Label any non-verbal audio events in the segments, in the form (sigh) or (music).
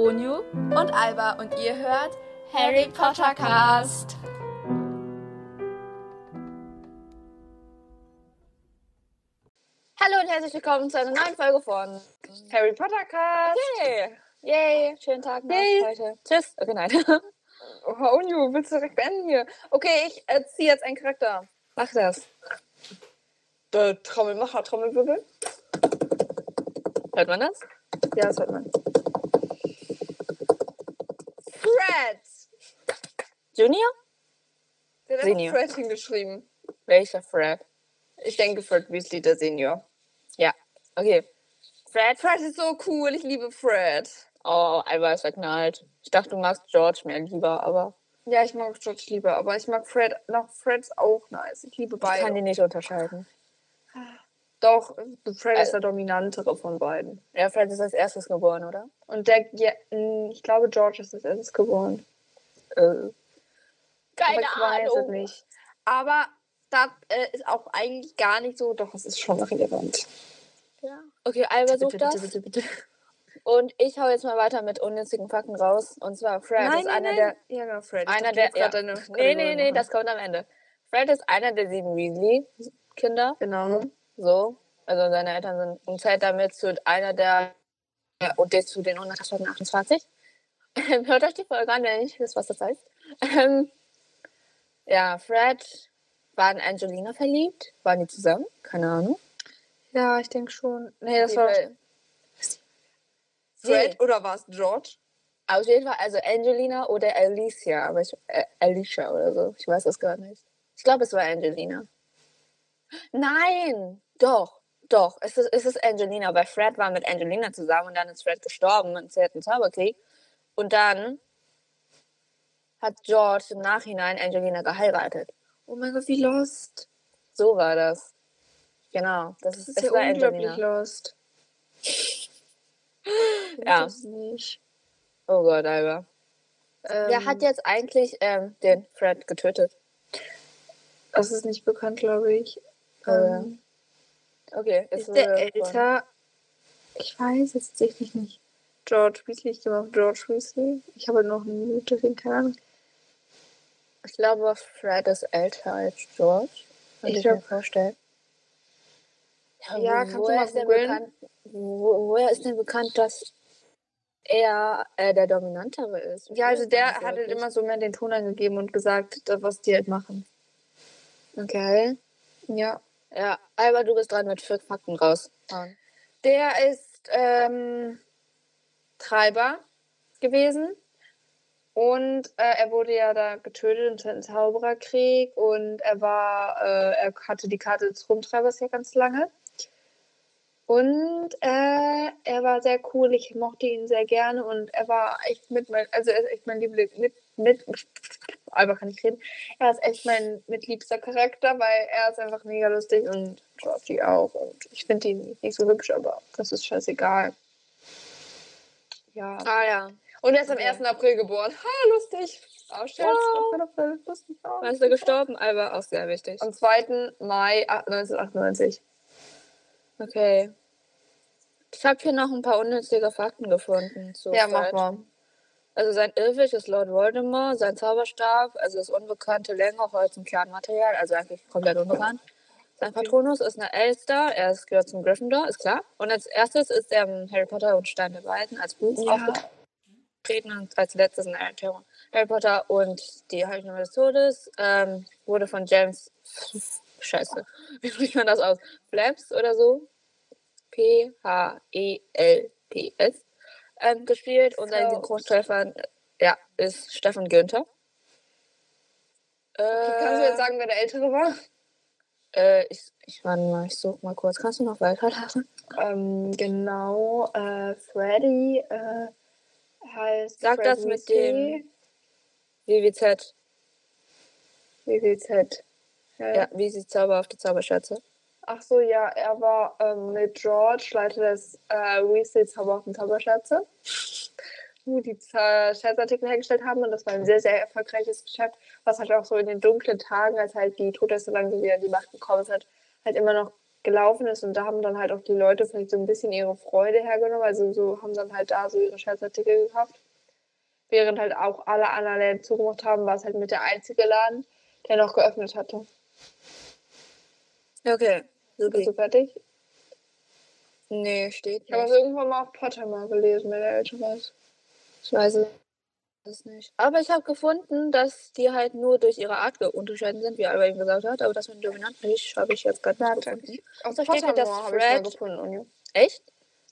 Onyu und Alba und ihr hört Harry Potter Cast. Hallo und herzlich willkommen zu einer neuen Folge von Harry Potter Cast. Yay! Yay, schönen Tag noch Yay. heute. Tschüss. Okay, nein. (laughs) Oh, Onyu, willst du direkt beenden hier? Okay, ich äh, ziehe jetzt einen Charakter. Mach das. Der Trommelmacher, Trommelwirbel. Hört man das? Ja, das hört man. Fred! Junior? Der hat Senior. Fred hingeschrieben. Welcher Fred? Ich denke Fred Weasley, der Senior. Ja. Okay. Fred? Fred ist so cool, ich liebe Fred. Oh, Alba ist verknallt. Ich dachte, du magst George mehr lieber, aber Ja, ich mag George lieber, aber ich mag Fred noch. Fred ist auch nice. Ich liebe ich kann beide. die nicht unterscheiden. Doch, Fred ist Also- der dominantere von beiden. Ja, Fred ist als erstes geboren, oder? Und der, ja, ich glaube, George ist als erstes geboren. Äh. Aber Keine ich weiß es Ahnung. nicht. Aber das äh, ist auch eigentlich gar nicht so, doch, es ist schon relevant. Ja. Okay, Alba sucht das. bitte, bitte. Und ich hau jetzt mal weiter mit unnützigen Fakten raus. Und zwar, Fred ist einer der Ja, genau, Fred. Einer der. Ja. deine Nee, nee, nee, machen. das kommt am Ende. Fred ist einer der sieben Weasley-Kinder. Genau. So. Also seine Eltern sind und zählt damit zu einer der. Ja, und der zu den 128. Ähm, (laughs) Hört euch die Folge an, wenn ihr nicht wisst, was das heißt. Ähm, ja, Fred war in Angelina verliebt. Waren die zusammen? Keine Ahnung. Ja, ich denke schon. Nee, das Die war will- (laughs) Fred Nee. oder war es George? Auf jeden Fall, also Angelina oder Alicia, aber ich, äh, Alicia oder so. Ich weiß das gar nicht. Ich glaube, es war Angelina. Nein, doch, doch. Es ist, es ist Angelina, weil Fred war mit Angelina zusammen und dann ist Fred gestorben im Zweiten Zauberkrieg. Und dann hat George im Nachhinein Angelina geheiratet. Oh mein Gott, wie lost. So war das. Genau, das, Das ist, ist es ja war unglaublich Angelina. lost. (laughs) Ja. Das. Oh Gott, Alba. Ähm, Wer hat jetzt eigentlich ähm, den Fred getötet? Das ist nicht bekannt, glaube ich. Oh. Ähm, Okay, es ist der älter? Ich weiß es tatsächlich nicht. George Weasley, ich gehe mal auf George Weasley. Ich habe noch eine Minute, keine Ahnung. Ich glaube, Fred ist älter als George. Kann Ich ich, mir vorstellen. Ja, wo- kannst du woher mal denn googeln? bekannt, wo, woher ist denn bekannt, dass er äh, der Dominantere ist? Ja, also der hat halt immer so mehr den Ton angegeben und gesagt, da- was die halt machen. Okay. Ja. Ja, Alba, du bist dran mit vier Fakten raus. Der ist ähm, Treiber gewesen. Und äh, er wurde ja da getötet im Zweiten Zaubererkrieg. Und er war, äh, er hatte die Karte des Rumtreibers ja ganz lange. Und äh, er war sehr cool. Ich mochte ihn sehr gerne. Und er war echt mit mein, also er ist echt mein Liebling, mit, mit, aber kann ich reden. Er ist echt mein mitliebster Charakter, weil er ist einfach mega lustig und Georgie auch. Und ich finde ihn nicht so hübsch, aber das ist scheißegal. Ja. Ah ja. Und er ist am Okay. 1. April geboren. Ha, lustig. Scherz. Wow. 1. April. Lustig. Oh, Wann ist er gestorben? Alba, auch sehr wichtig. Am 2. Mai 1998. Okay. Ich habe hier noch ein paar unnützige Fakten gefunden. Ja, Fred. mach mal. Also sein Irrwisch ist Lord Voldemort, sein Zauberstab, also das unbekannte Länge, Holz und Kernmaterial, also eigentlich komplett unbekannt. Sein Patronus ist eine Elster, er ist, gehört zum Gryffindor, ist klar. Und als erstes ist er Harry Potter und Stein der Weisen als Buch Ja. Aufgetreten und als letztes in Harry Harry Potter und die Heilige des Todes ähm, wurde von James, scheiße, (laughs) wie spricht man das aus? Flaps oder so? P-H-E-L-P-S ähm, gespielt und sein äh, ja, ist Stefan Günther. Äh, Kannst du jetzt sagen, wer der Ältere war? Äh, ich, ich warte mal, ich suche mal kurz. Kannst du noch weiterladen? Ähm, genau. Äh, Freddy äh, heißt. Sag Fred das mit Weasley. WWZ. WWZ. Äh, Ja, wie sie Zauber auf die Zauberschätze. Ach so, ja, er war ähm, mit George, Leiter des äh, Weasley Zauber auf den Zauberschätze, wo die Scherzartikel hergestellt haben. Und das war ein sehr, sehr erfolgreiches Geschäft, was halt auch so in den dunklen Tagen, als halt die Todesser langsam wieder die Macht gekommen sind, halt immer noch gelaufen ist und da haben dann halt auch die Leute vielleicht so ein bisschen ihre Freude hergenommen. Also so haben dann halt da so ihre Scherzartikel gekauft. Während halt auch alle anderen Läden zugemacht haben, war es halt mit der einzige Laden, der noch geöffnet hatte. Okay. Bist Supi. du fertig? Nee, steht Ich habe es nicht. irgendwann mal auf Pottermore gelesen, wenn der älter weiß. Ich weiß es nicht. Aber ich habe gefunden, dass die halt nur durch ihre Art unterscheiden sind, wie Alba eben gesagt hat. Aber das mit dominant nicht, habe ich jetzt gerade nicht gefunden. Auf So steht hier, dass Fred- gefunden. Echt?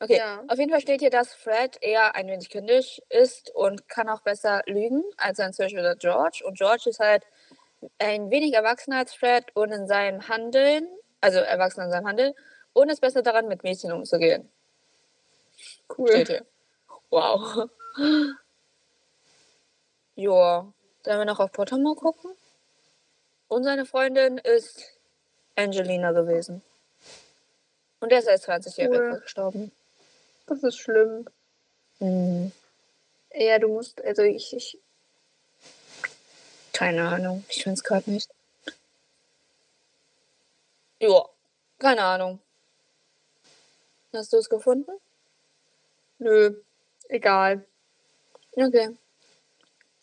Okay. Ja. Auf jeden Fall steht hier, dass Fred eher ein wenig kindisch ist und kann auch besser lügen als sein Zwillingsbruder George. Und George ist halt ein wenig erwachsener als Fred und in seinem Handeln, also erwachsen in seinem Handeln, und ist besser daran, mit Mädchen umzugehen. Cool. Wow. Joa. Sollen wir noch auf Pottermore gucken? Und seine Freundin ist Angelina gewesen. Und er ist als 20-Jähriger Cool. gestorben. Das ist schlimm. Hm, Ja, du musst, also ich, ich keine Ahnung. Ich finde es gerade nicht. Joa. Keine Ahnung. Hast du es gefunden? nö, egal. Okay.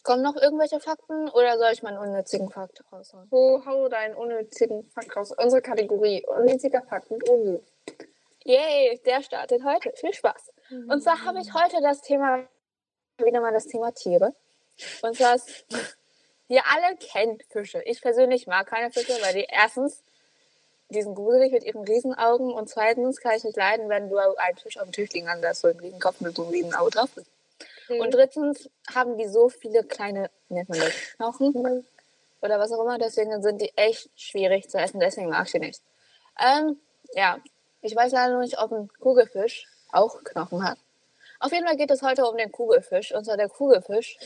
Kommen noch irgendwelche Fakten oder soll ich meinen unnützigen Fakt raushauen? Wo hau deinen unnützigen Fakt raus? Unsere Kategorie unnütziger Fakt mit Omi. Yay, der startet heute. Viel Spaß. Und zwar habe ich heute das Thema, wieder mal das Thema Tiere. Und zwar ist, wir alle kennen Fische. Ich persönlich mag keine Fische, weil die erstens, die sind gruselig mit ihren Riesenaugen und zweitens kann ich nicht leiden, wenn du einen Fisch auf dem Tisch liegen hast, so ein Riesenkopf mit so einem Riesenauge drauf. ist. Und drittens haben die so viele kleine, nennt man das, Knochen oder was auch immer, deswegen sind die echt schwierig zu essen, deswegen mag ich die nicht. Ähm, ja, ich weiß leider noch nicht, ob ein Kugelfisch auch Knochen hat. Auf jeden Fall geht es heute um den Kugelfisch. Und zwar der Kugelfisch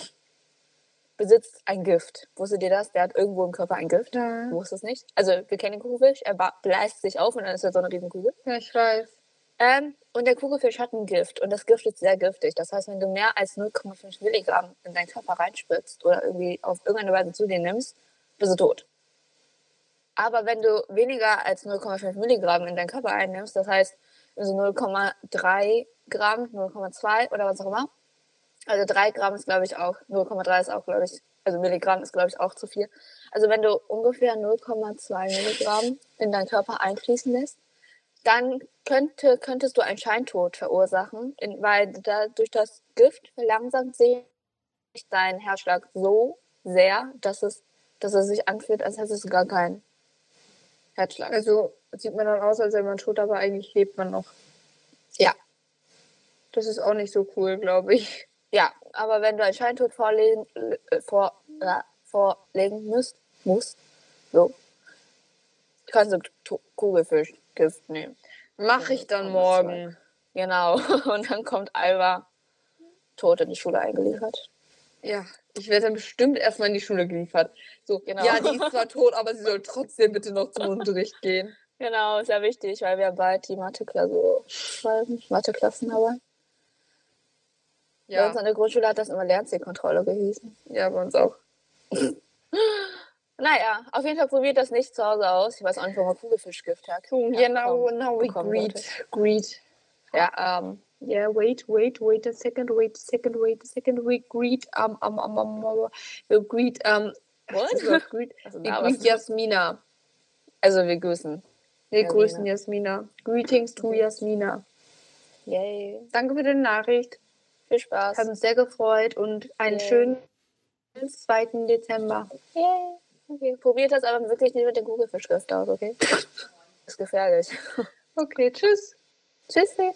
besitzt ein Gift. Wusstet ihr das? Der hat irgendwo im Körper ein Gift. Ja. Wusste es nicht. Also wir kennen den Kugelfisch, er bläst sich auf und dann ist er so eine Riesenkugel. ja, ich weiß. Ähm, und der Kugelfisch hat ein Gift und das Gift ist sehr giftig. Das heißt, wenn du mehr als 0,5 Milligramm in deinen Körper reinspritzt oder irgendwie auf irgendeine Weise zu dir nimmst, bist du tot. Aber wenn du weniger als 0,5 Milligramm in deinen Körper einnimmst, das heißt also 0,3 Gramm, 0,2 oder was auch immer, also 3 Gramm ist glaube ich auch, 0,3 ist auch glaube ich, also Milligramm ist glaube ich auch zu viel. Also wenn du ungefähr 0,2 Milligramm in deinen Körper einfließen lässt, dann könnte, könntest du einen Scheintod verursachen, weil da, durch das Gift verlangsamt sich dein Herzschlag so sehr, dass es, dass es sich anfühlt, als hättest du gar keinen Herzschlag. Also sieht man dann aus, als wäre man tot, aber eigentlich lebt man noch. Ja. Das ist auch nicht so cool, glaube ich. Ja, aber wenn du einen Scheintod vorlegen, äh, vor, äh, vorlegen müsst, musst, so, kannst du To- Kugelfischgift nehmen. Mach ich dann morgen. Genau. (laughs) Und dann kommt Alba tot in die Schule eingeliefert. Ja, ich werde dann bestimmt erstmal in die Schule geliefert. So, Genau. ja, die ist zwar tot, aber sie soll trotzdem bitte noch zum Unterricht gehen. Genau, sehr wichtig, weil wir bald die Mathe-Klausur schreiben. Mathe-Klassenarbeit. Bei Ja, uns an der Grundschule hat das immer Lernzielkontrolle gehießen. ja, bei uns auch. (laughs) Naja, auf jeden Fall probiert das nicht zu Hause aus. Ich weiß auch nicht, wo man Kugelfischgift hat. Oh, Ja, yeah, now, we greet. Greet. Ja. Um, yeah, wait, wait, wait a second, wait a second, wait a second. We greet, um, um, um, um, we greet, um, (laughs) What? das Wort greet, Also, we greet Jasmina. Also wir grüßen. Wir Jasmina. grüßen Jasmina. Greetings to Jasmina. Yay. Danke für die Nachricht. Viel Spaß. Hat uns sehr gefreut und einen Yay. schönen 2. Dezember. Yay. Okay. Probiert das aber wirklich nicht mit dem Kugelfischgift aus, okay? (laughs) Ist gefährlich. Okay, tschüss. Tschüssi.